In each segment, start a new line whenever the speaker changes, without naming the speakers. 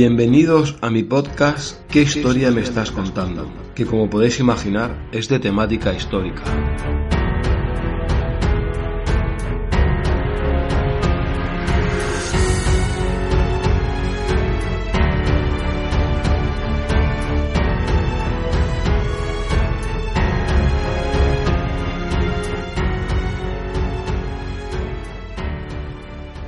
Bienvenidos a mi podcast ¿Qué historia me estás contando? Que como podéis imaginar es de temática histórica.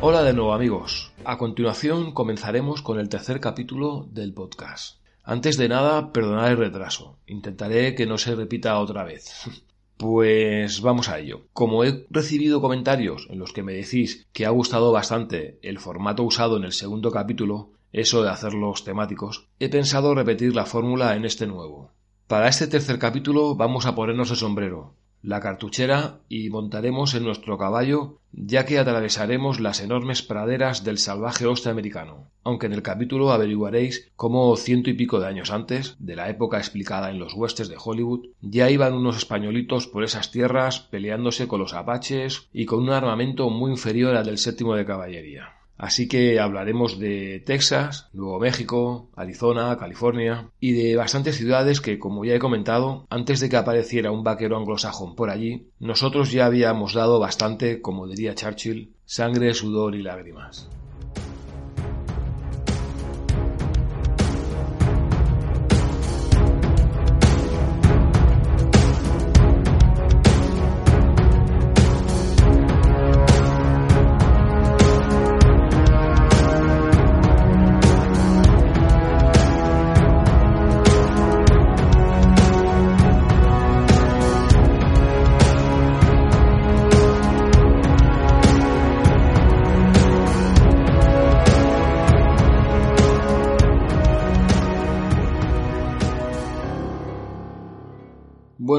Hola de nuevo amigos, a continuación comenzaremos con el tercer capítulo del podcast. Antes de nada, perdonad el retraso. Intentaré que no se repita otra vez. Pues vamos a ello. Como he recibido comentarios en los que me decís que ha gustado bastante el formato usado en el segundo capítulo, eso de hacerlos temáticos, he pensado repetir la fórmula en este nuevo. Para este tercer capítulo vamos a ponernos el sombrero, la cartuchera y montaremos en nuestro caballo, ya que atravesaremos las enormes praderas del salvaje oeste americano, aunque en el capítulo averiguaréis cómo ciento y pico de años antes, de la época explicada en los huestes de Hollywood, ya iban unos españolitos por esas tierras peleándose con los apaches y con un armamento muy inferior al del séptimo de caballería. Así que hablaremos de Texas, Nuevo México, Arizona, California y de bastantes ciudades que, como ya he comentado, antes de que apareciera un vaquero anglosajón por allí, nosotros ya habíamos dado bastante, como diría Churchill, sangre, sudor y lágrimas.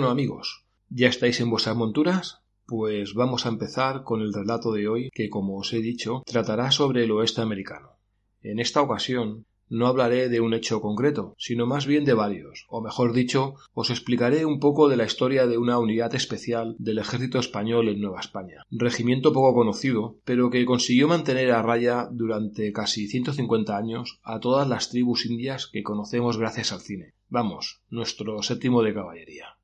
Bueno amigos, ¿ya estáis en vuestras monturas? Pues vamos a empezar con el relato de hoy que, como os he dicho, tratará sobre el oeste americano. En esta ocasión no hablaré de un hecho concreto, sino más bien de varios, o mejor dicho, os explicaré un poco de la historia de una unidad especial del ejército español en Nueva España, regimiento poco conocido, pero que consiguió mantener a raya durante casi 150 años a todas las tribus indias que conocemos gracias al cine. Vamos, nuestro séptimo de caballería.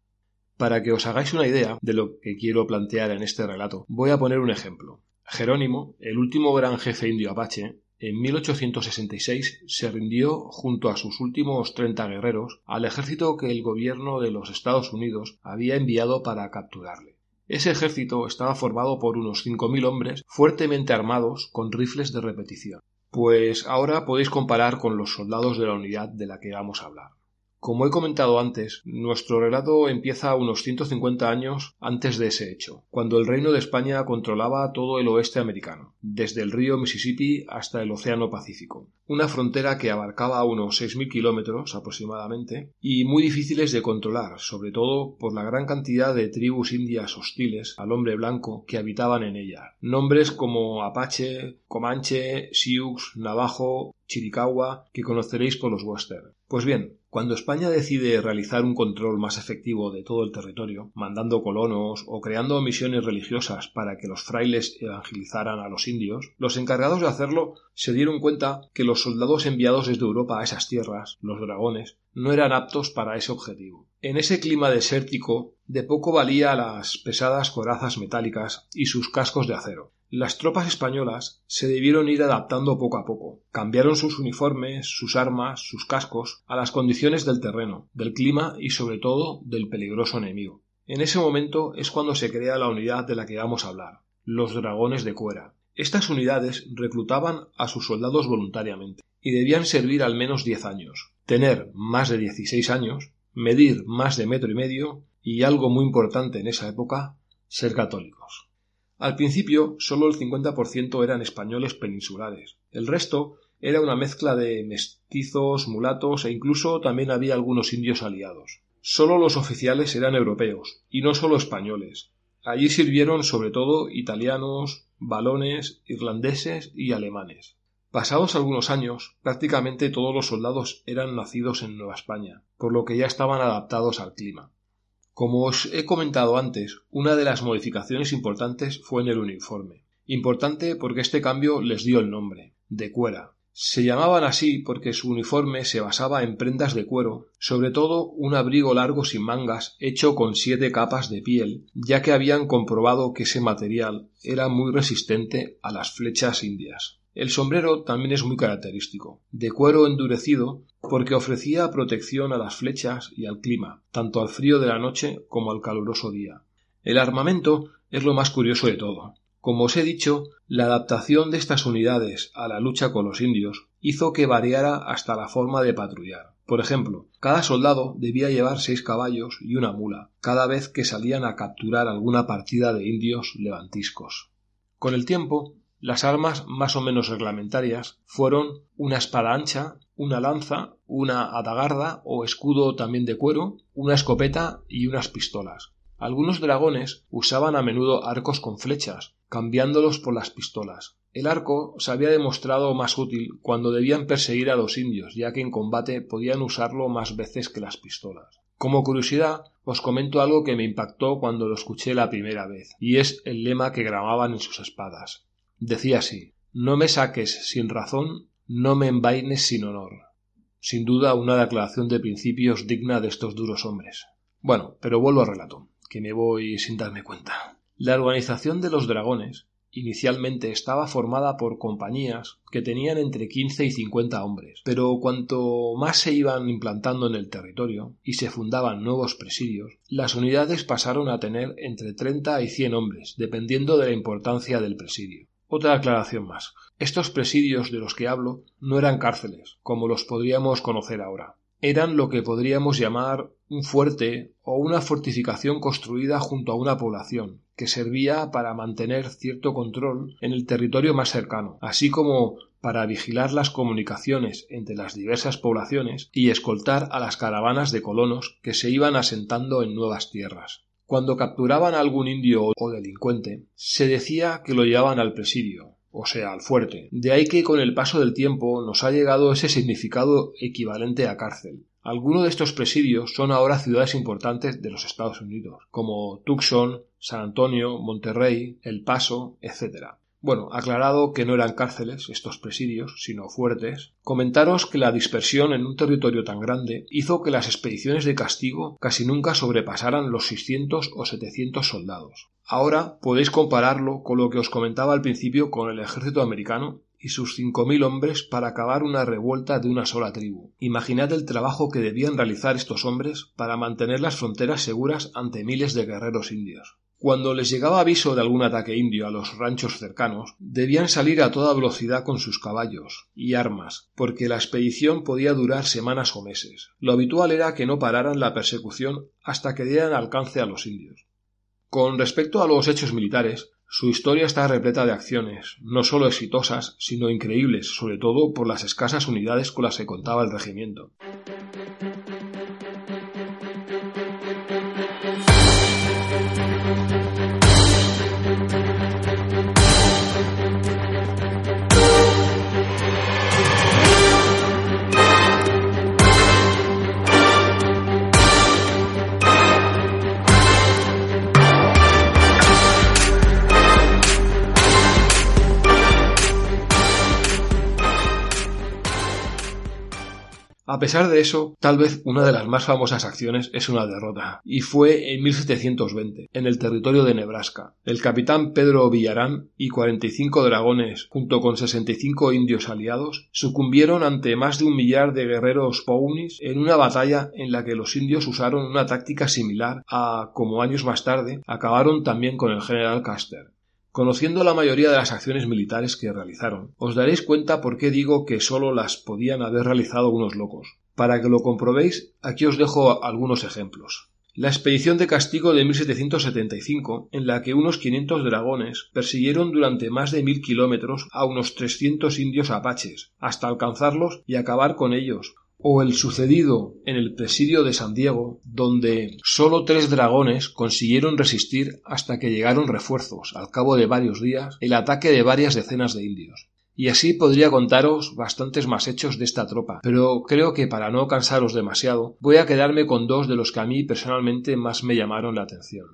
Para que os hagáis una idea de lo que quiero plantear en este relato, voy a poner un ejemplo. Jerónimo, el último gran jefe indio apache, en 1866 se rindió junto a sus últimos 30 guerreros al ejército que el gobierno de los Estados Unidos había enviado para capturarle. Ese ejército estaba formado por unos 5.000 hombres fuertemente armados con rifles de repetición. Pues ahora podéis comparar con los soldados de la unidad de la que vamos a hablar. Como he comentado antes, nuestro relato empieza unos 150 años antes de ese hecho, cuando el Reino de España controlaba todo el oeste americano, desde el río Mississippi hasta el Océano Pacífico, una frontera que abarcaba unos 6.000 kilómetros aproximadamente y muy difíciles de controlar, sobre todo por la gran cantidad de tribus indias hostiles al hombre blanco que habitaban en ella. Nombres como Apache, Comanche, Sioux, Navajo, Chiricahua, que conoceréis por los western. Pues bien, Cuando España decide realizar un control más efectivo de todo el territorio, mandando colonos o creando misiones religiosas para que los frailes evangelizaran a los indios, los encargados de hacerlo se dieron cuenta que los soldados enviados desde Europa a esas tierras, los dragones, no eran aptos para ese objetivo. En ese clima desértico, de poco valía las pesadas corazas metálicas y sus cascos de acero. Las tropas españolas se debieron ir adaptando poco a poco. Cambiaron sus uniformes, sus armas, sus cascos a las condiciones del terreno, del clima y sobre todo del peligroso enemigo. En ese momento es cuando se crea la unidad de la que vamos a hablar, los dragones de cuera. Estas unidades reclutaban a sus soldados voluntariamente y debían servir al menos diez años, tener más de dieciséis años, medir más de metro y medio y algo muy importante en esa época, ser católicos. Al principio solo el 50% eran españoles peninsulares. El resto era una mezcla de mestizos, mulatos e incluso también había algunos indios aliados. Solo los oficiales eran europeos, y no solo españoles. Allí sirvieron sobre todo italianos, balones, irlandeses y alemanes. Pasados algunos años, prácticamente todos los soldados eran nacidos en Nueva España, por lo que ya estaban adaptados al clima. Como os he comentado antes, una de las modificaciones importantes fue en el uniforme. Importante porque este cambio les dio el nombre, de cuera. Se llamaban así porque su uniforme se basaba en prendas de cuero, sobre todo un abrigo largo sin mangas hecho con siete capas de piel, ya que habían comprobado que ese material era muy resistente a las flechas indias. El sombrero también es muy característico, de cuero endurecido porque ofrecía protección a las flechas y al clima, tanto al frío de la noche como al caluroso día. El armamento es lo más curioso de todo. Como os he dicho, la adaptación de estas unidades a la lucha con los indios hizo que variara hasta la forma de patrullar. Por ejemplo, cada soldado debía llevar seis caballos y una mula, cada vez que salían a capturar alguna partida de indios levantiscos. Con el tiempo, las armas más o menos reglamentarias fueron una espada ancha, una lanza, una adagarda o escudo también de cuero, una escopeta y unas pistolas. Algunos dragones usaban a menudo arcos con flechas, cambiándolos por las pistolas. El arco se había demostrado más útil cuando debían perseguir a los indios, ya que en combate podían usarlo más veces que las pistolas. Como curiosidad, os comento algo que me impactó cuando lo escuché la primera vez, y es el lema que grababan en sus espadas. Decía así No me saques sin razón, no me envaines sin honor. Sin duda una declaración de principios digna de estos duros hombres. Bueno, pero vuelvo al relato, que me voy sin darme cuenta. La organización de los dragones inicialmente estaba formada por compañías que tenían entre quince y cincuenta hombres, pero cuanto más se iban implantando en el territorio y se fundaban nuevos presidios, las unidades pasaron a tener entre treinta y cien hombres, dependiendo de la importancia del presidio. Otra aclaración más. Estos presidios de los que hablo no eran cárceles, como los podríamos conocer ahora. Eran lo que podríamos llamar un fuerte o una fortificación construida junto a una población, que servía para mantener cierto control en el territorio más cercano, así como para vigilar las comunicaciones entre las diversas poblaciones y escoltar a las caravanas de colonos que se iban asentando en nuevas tierras. Cuando capturaban a algún indio o delincuente, se decía que lo llevaban al presidio, o sea, al fuerte. De ahí que con el paso del tiempo nos ha llegado ese significado equivalente a cárcel. Algunos de estos presidios son ahora ciudades importantes de los Estados Unidos, como Tucson, San Antonio, Monterrey, El Paso, etc. Bueno, aclarado que no eran cárceles estos presidios, sino fuertes, comentaros que la dispersión en un territorio tan grande hizo que las expediciones de castigo casi nunca sobrepasaran los 600 o 700 soldados. Ahora podéis compararlo con lo que os comentaba al principio con el ejército americano y sus 5.000 hombres para acabar una revuelta de una sola tribu. Imaginad el trabajo que debían realizar estos hombres para mantener las fronteras seguras ante miles de guerreros indios. Cuando les llegaba aviso de algún ataque indio a los ranchos cercanos, debían salir a toda velocidad con sus caballos y armas, porque la expedición podía durar semanas o meses. Lo habitual era que no pararan la persecución hasta que dieran alcance a los indios. Con respecto a los hechos militares, su historia está repleta de acciones, no solo exitosas, sino increíbles, sobre todo por las escasas unidades con las que contaba el regimiento. A pesar de eso, tal vez una de las más famosas acciones es una derrota, y fue en 1720, en el territorio de Nebraska. El capitán Pedro Villarán y 45 dragones, junto con 65 indios aliados, sucumbieron ante más de un millar de guerreros Pawnees en una batalla en la que los indios usaron una táctica similar a, como años más tarde, acabaron también con el general Custer. Conociendo la mayoría de las acciones militares que realizaron, os daréis cuenta por qué digo que solo las podían haber realizado unos locos. Para que lo comprobéis, aquí os dejo algunos ejemplos. La expedición de castigo de 1775, en la que unos 500 dragones persiguieron durante más de mil kilómetros a unos 300 indios apaches, hasta alcanzarlos y acabar con ellos, o el sucedido en el presidio de San Diego, donde sólo tres dragones consiguieron resistir hasta que llegaron refuerzos, al cabo de varios días, el ataque de varias decenas de indios. Y así podría contaros bastantes más hechos de esta tropa, pero creo que para no cansaros demasiado, voy a quedarme con dos de los que a mí personalmente más me llamaron la atención.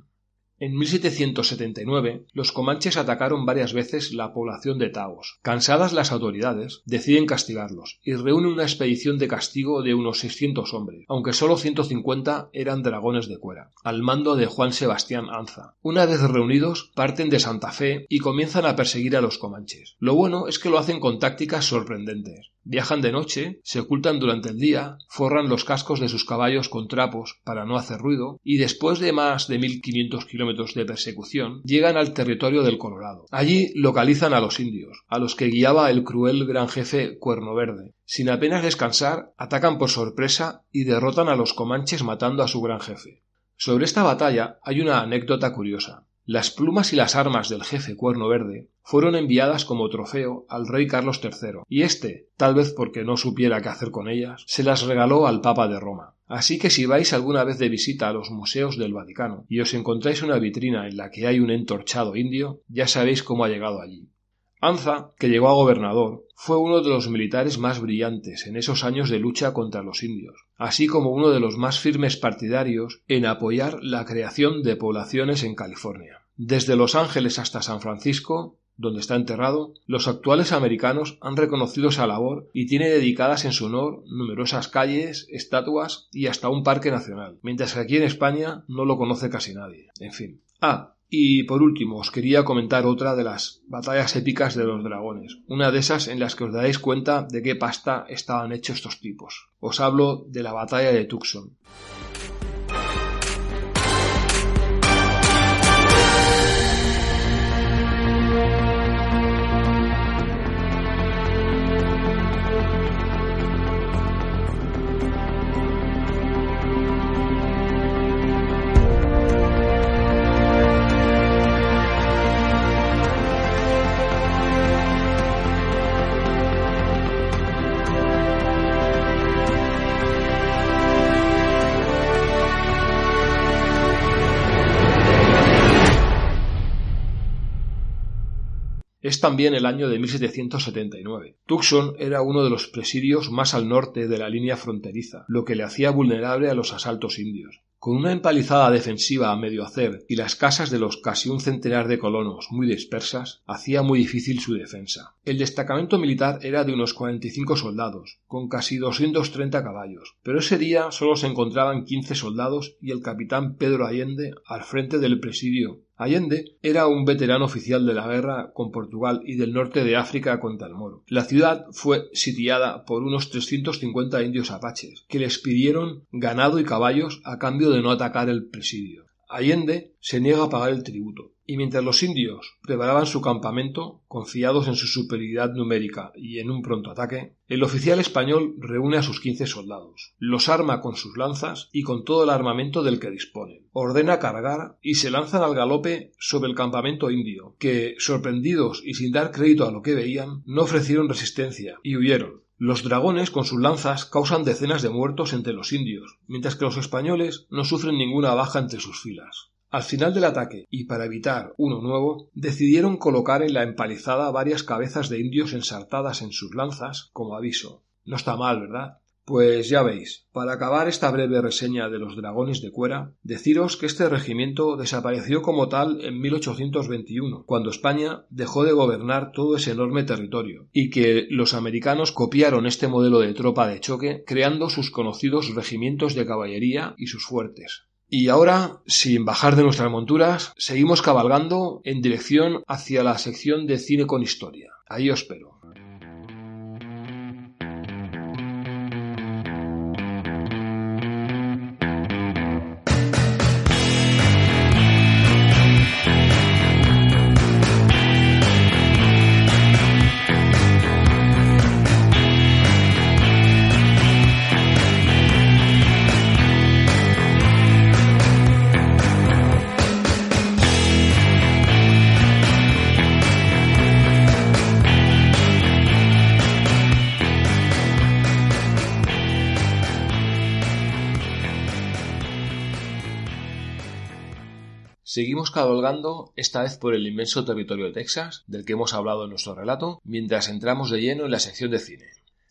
En 1779, los comanches atacaron varias veces la población de Taos. Cansadas las autoridades, deciden castigarlos y reúnen una expedición de castigo de unos 600 hombres, aunque solo 150 eran dragones de cuera, al mando de Juan Sebastián Anza. Una vez reunidos, parten de Santa Fe y comienzan a perseguir a los comanches. Lo bueno es que lo hacen con tácticas sorprendentes. Viajan de noche, se ocultan durante el día, forran los cascos de sus caballos con trapos para no hacer ruido, y después de más de 1500 de persecución, llegan al territorio del Colorado. Allí localizan a los indios, a los que guiaba el cruel gran jefe Cuerno Verde. Sin apenas descansar, atacan por sorpresa y derrotan a los comanches matando a su gran jefe. Sobre esta batalla hay una anécdota curiosa. Las plumas y las armas del jefe Cuerno Verde fueron enviadas como trofeo al rey Carlos III, y éste, tal vez porque no supiera qué hacer con ellas, se las regaló al Papa de Roma. Así que si vais alguna vez de visita a los museos del Vaticano y os encontráis una vitrina en la que hay un entorchado indio, ya sabéis cómo ha llegado allí. Anza, que llegó a gobernador, fue uno de los militares más brillantes en esos años de lucha contra los indios, así como uno de los más firmes partidarios en apoyar la creación de poblaciones en California. Desde Los Ángeles hasta San Francisco, donde está enterrado, los actuales americanos han reconocido esa labor y tiene dedicadas en su honor numerosas calles, estatuas y hasta un parque nacional, mientras que aquí en España no lo conoce casi nadie. En fin. Ah, y por último, os quería comentar otra de las batallas épicas de los dragones, una de esas en las que os daréis cuenta de qué pasta estaban hechos estos tipos. Os hablo de la batalla de Tucson. Es también el año de 1779. Tucson era uno de los presidios más al norte de la línea fronteriza, lo que le hacía vulnerable a los asaltos indios. Con una empalizada defensiva a medio hacer y las casas de los casi un centenar de colonos muy dispersas, hacía muy difícil su defensa. El destacamento militar era de unos 45 soldados, con casi 230 caballos, pero ese día solo se encontraban 15 soldados y el capitán Pedro Allende al frente del presidio, Allende era un veterano oficial de la guerra con Portugal y del norte de África contra el moro. La ciudad fue sitiada por unos 350 indios apaches, que les pidieron ganado y caballos a cambio de no atacar el presidio. Allende se niega a pagar el tributo, y mientras los indios preparaban su campamento, confiados en su superioridad numérica y en un pronto ataque, el oficial español reúne a sus quince soldados, los arma con sus lanzas y con todo el armamento del que disponen, ordena cargar y se lanzan al galope sobre el campamento indio, que, sorprendidos y sin dar crédito a lo que veían, no ofrecieron resistencia y huyeron, los dragones con sus lanzas causan decenas de muertos entre los indios, mientras que los españoles no sufren ninguna baja entre sus filas. Al final del ataque, y para evitar uno nuevo, decidieron colocar en la empalizada varias cabezas de indios ensartadas en sus lanzas como aviso. No está mal, ¿verdad? Pues ya veis, para acabar esta breve reseña de los dragones de cuera, deciros que este regimiento desapareció como tal en 1821, cuando España dejó de gobernar todo ese enorme territorio, y que los americanos copiaron este modelo de tropa de choque creando sus conocidos regimientos de caballería y sus fuertes. Y ahora, sin bajar de nuestras monturas, seguimos cabalgando en dirección hacia la sección de cine con historia. Ahí os espero. Seguimos cabalgando, esta vez por el inmenso territorio de Texas, del que hemos hablado en nuestro relato, mientras entramos de lleno en la sección de cine.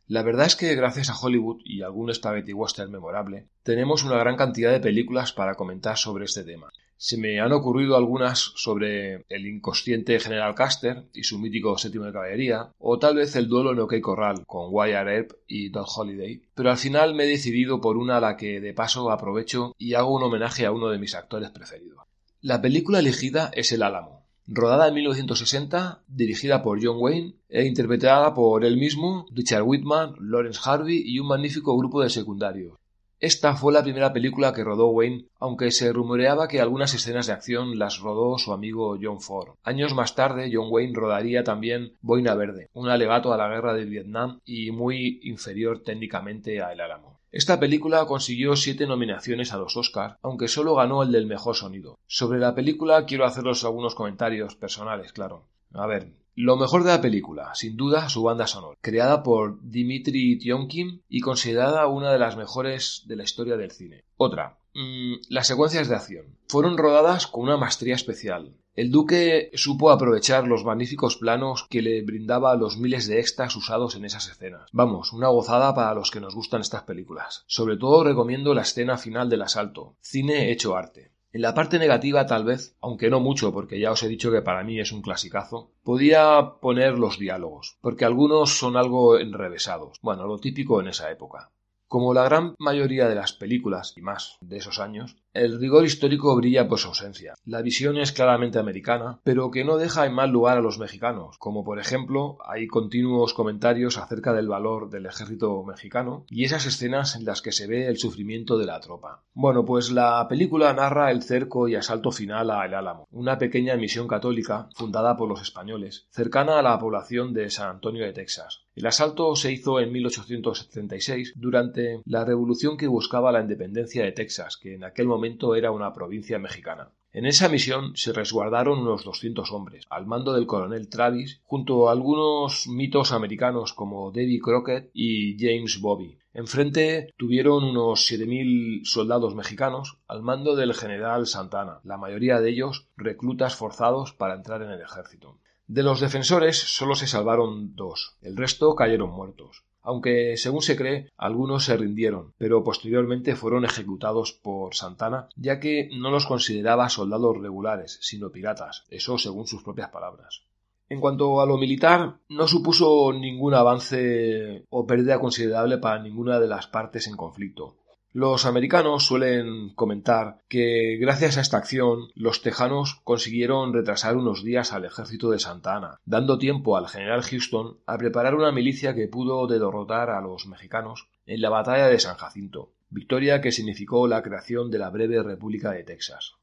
La verdad es que gracias a Hollywood y algún spaghetti western memorable, tenemos una gran cantidad de películas para comentar sobre este tema. Se me han ocurrido algunas sobre el inconsciente General Custer y su mítico séptimo de caballería, o tal vez el duelo en OK Corral con Wyatt Earp y Don Holiday, pero al final me he decidido por una a la que de paso aprovecho y hago un homenaje a uno de mis actores preferidos. La película elegida es El Álamo, rodada en 1960, dirigida por John Wayne e interpretada por él mismo, Richard Whitman, Lawrence Harvey y un magnífico grupo de secundarios. Esta fue la primera película que rodó Wayne, aunque se rumoreaba que algunas escenas de acción las rodó su amigo John Ford. Años más tarde, John Wayne rodaría también Boina Verde, un alegato a la guerra de Vietnam y muy inferior técnicamente a El Álamo. Esta película consiguió siete nominaciones a los Oscars, aunque solo ganó el del mejor sonido. Sobre la película quiero haceros algunos comentarios personales, claro. A ver, lo mejor de la película, sin duda, su banda sonora, creada por Dimitri Tionkin y considerada una de las mejores de la historia del cine. Otra, mmm, las secuencias de acción. Fueron rodadas con una maestría especial. El duque supo aprovechar los magníficos planos que le brindaba los miles de extras usados en esas escenas. Vamos, una gozada para los que nos gustan estas películas. Sobre todo recomiendo la escena final del asalto. Cine hecho arte. En la parte negativa tal vez, aunque no mucho porque ya os he dicho que para mí es un clasicazo, podía poner los diálogos, porque algunos son algo enrevesados. Bueno, lo típico en esa época. Como la gran mayoría de las películas y más de esos años, el rigor histórico brilla por su ausencia. La visión es claramente americana, pero que no deja en mal lugar a los mexicanos, como por ejemplo hay continuos comentarios acerca del valor del ejército mexicano y esas escenas en las que se ve el sufrimiento de la tropa. Bueno, pues la película narra el cerco y asalto final a El Álamo, una pequeña misión católica fundada por los españoles, cercana a la población de San Antonio de Texas. El asalto se hizo en 1876 durante la revolución que buscaba la independencia de Texas, que en aquel momento era una provincia mexicana. En esa misión se resguardaron unos 200 hombres, al mando del coronel Travis, junto a algunos mitos americanos como Davy Crockett y James Bobby. Enfrente tuvieron unos 7.000 soldados mexicanos al mando del general Santana, la mayoría de ellos reclutas forzados para entrar en el ejército. De los defensores solo se salvaron dos, el resto cayeron muertos aunque según se cree algunos se rindieron, pero posteriormente fueron ejecutados por Santana, ya que no los consideraba soldados regulares, sino piratas, eso según sus propias palabras. En cuanto a lo militar, no supuso ningún avance o pérdida considerable para ninguna de las partes en conflicto. Los americanos suelen comentar que gracias a esta acción los tejanos consiguieron retrasar unos días al ejército de Santa Ana, dando tiempo al general Houston a preparar una milicia que pudo derrotar a los mexicanos en la batalla de San Jacinto, victoria que significó la creación de la breve República de Texas.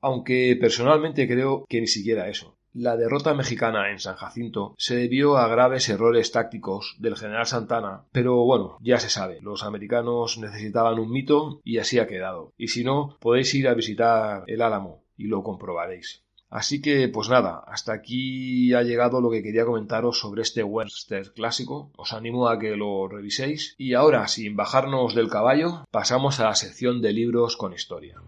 Aunque personalmente creo que ni siquiera eso. La derrota mexicana en San Jacinto se debió a graves errores tácticos del general Santana, pero bueno, ya se sabe, los americanos necesitaban un mito y así ha quedado. Y si no, podéis ir a visitar el Álamo y lo comprobaréis. Así que, pues nada, hasta aquí ha llegado lo que quería comentaros sobre este western clásico. Os animo a que lo reviséis. Y ahora, sin bajarnos del caballo, pasamos a la sección de libros con historia.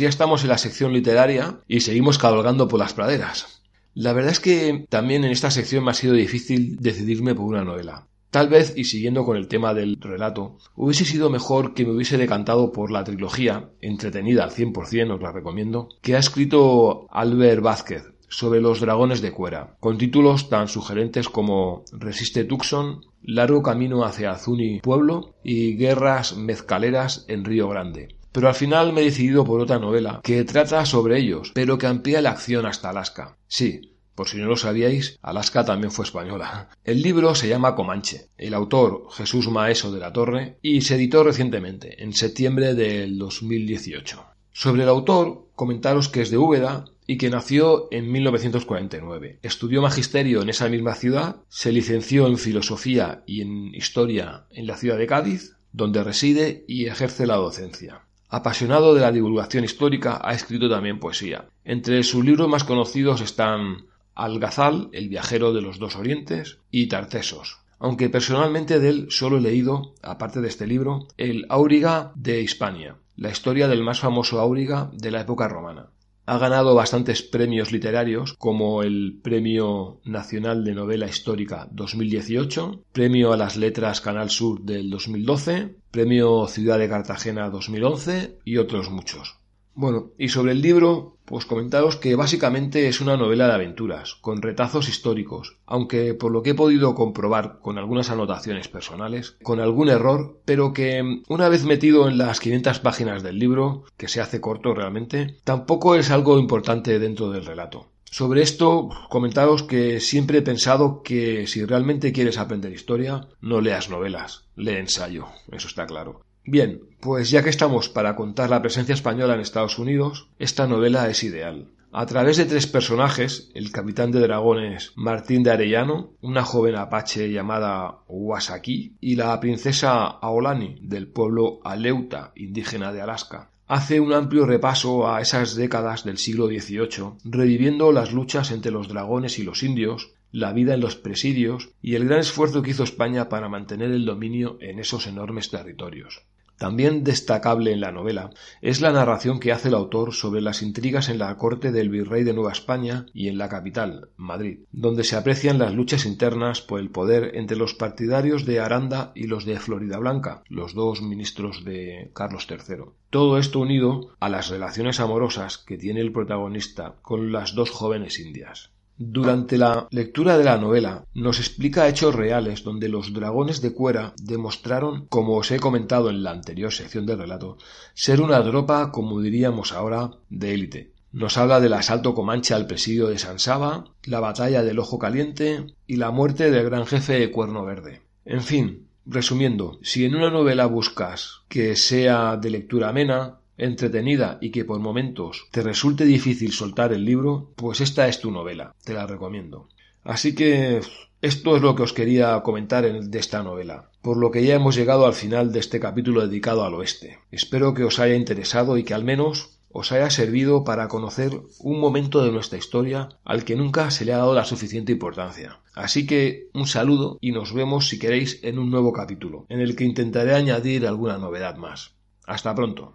Ya estamos en la sección literaria y seguimos cabalgando por las praderas. La verdad es que también en esta sección me ha sido difícil decidirme por una novela. Tal vez, y siguiendo con el tema del relato, hubiese sido mejor que me hubiese decantado por la trilogía, entretenida al 100%, os la recomiendo, que ha escrito Albert Vázquez sobre los dragones de cuera, con títulos tan sugerentes como Resiste Tucson, Largo camino hacia Azuni Pueblo y Guerras mezcaleras en Río Grande. Pero al final me he decidido por otra novela que trata sobre ellos, pero que amplía la acción hasta Alaska. Sí, por si no lo sabíais, Alaska también fue española. El libro se llama Comanche. El autor, Jesús Maeso de la Torre, y se editó recientemente, en septiembre del 2018. Sobre el autor, comentaros que es de Úbeda y que nació en 1949. Estudió magisterio en esa misma ciudad, se licenció en filosofía y en historia en la ciudad de Cádiz, donde reside y ejerce la docencia. Apasionado de la divulgación histórica, ha escrito también poesía. Entre sus libros más conocidos están Algazal, el viajero de los dos orientes, y Tartesos. Aunque personalmente de él solo he leído, aparte de este libro, el Áuriga de Hispania, la historia del más famoso Áuriga de la época romana. Ha ganado bastantes premios literarios, como el Premio Nacional de Novela Histórica 2018, Premio a las Letras Canal Sur del 2012, Premio Ciudad de Cartagena 2011 y otros muchos. Bueno, y sobre el libro, pues comentaros que básicamente es una novela de aventuras, con retazos históricos, aunque por lo que he podido comprobar con algunas anotaciones personales, con algún error, pero que una vez metido en las 500 páginas del libro, que se hace corto realmente, tampoco es algo importante dentro del relato. Sobre esto, comentaros que siempre he pensado que si realmente quieres aprender historia, no leas novelas, lee ensayo, eso está claro. Bien, pues ya que estamos para contar la presencia española en Estados Unidos, esta novela es ideal. A través de tres personajes, el capitán de dragones Martín de Arellano, una joven apache llamada Wasaki y la princesa Aolani del pueblo Aleuta, indígena de Alaska, hace un amplio repaso a esas décadas del siglo XVIII, reviviendo las luchas entre los dragones y los indios, la vida en los presidios y el gran esfuerzo que hizo España para mantener el dominio en esos enormes territorios. También destacable en la novela es la narración que hace el autor sobre las intrigas en la corte del virrey de Nueva España y en la capital, Madrid, donde se aprecian las luchas internas por el poder entre los partidarios de Aranda y los de Florida Blanca, los dos ministros de Carlos III. Todo esto unido a las relaciones amorosas que tiene el protagonista con las dos jóvenes indias. Durante la lectura de la novela nos explica hechos reales donde los dragones de cuera demostraron, como os he comentado en la anterior sección del relato, ser una tropa, como diríamos ahora, de élite. Nos habla del asalto Comanche al presidio de San Saba, la batalla del Ojo Caliente y la muerte del gran jefe de Cuerno Verde. En fin, resumiendo, si en una novela buscas que sea de lectura amena, entretenida y que por momentos te resulte difícil soltar el libro, pues esta es tu novela, te la recomiendo. Así que esto es lo que os quería comentar de esta novela, por lo que ya hemos llegado al final de este capítulo dedicado al oeste. Espero que os haya interesado y que al menos os haya servido para conocer un momento de nuestra historia al que nunca se le ha dado la suficiente importancia. Así que un saludo y nos vemos si queréis en un nuevo capítulo, en el que intentaré añadir alguna novedad más. Hasta pronto.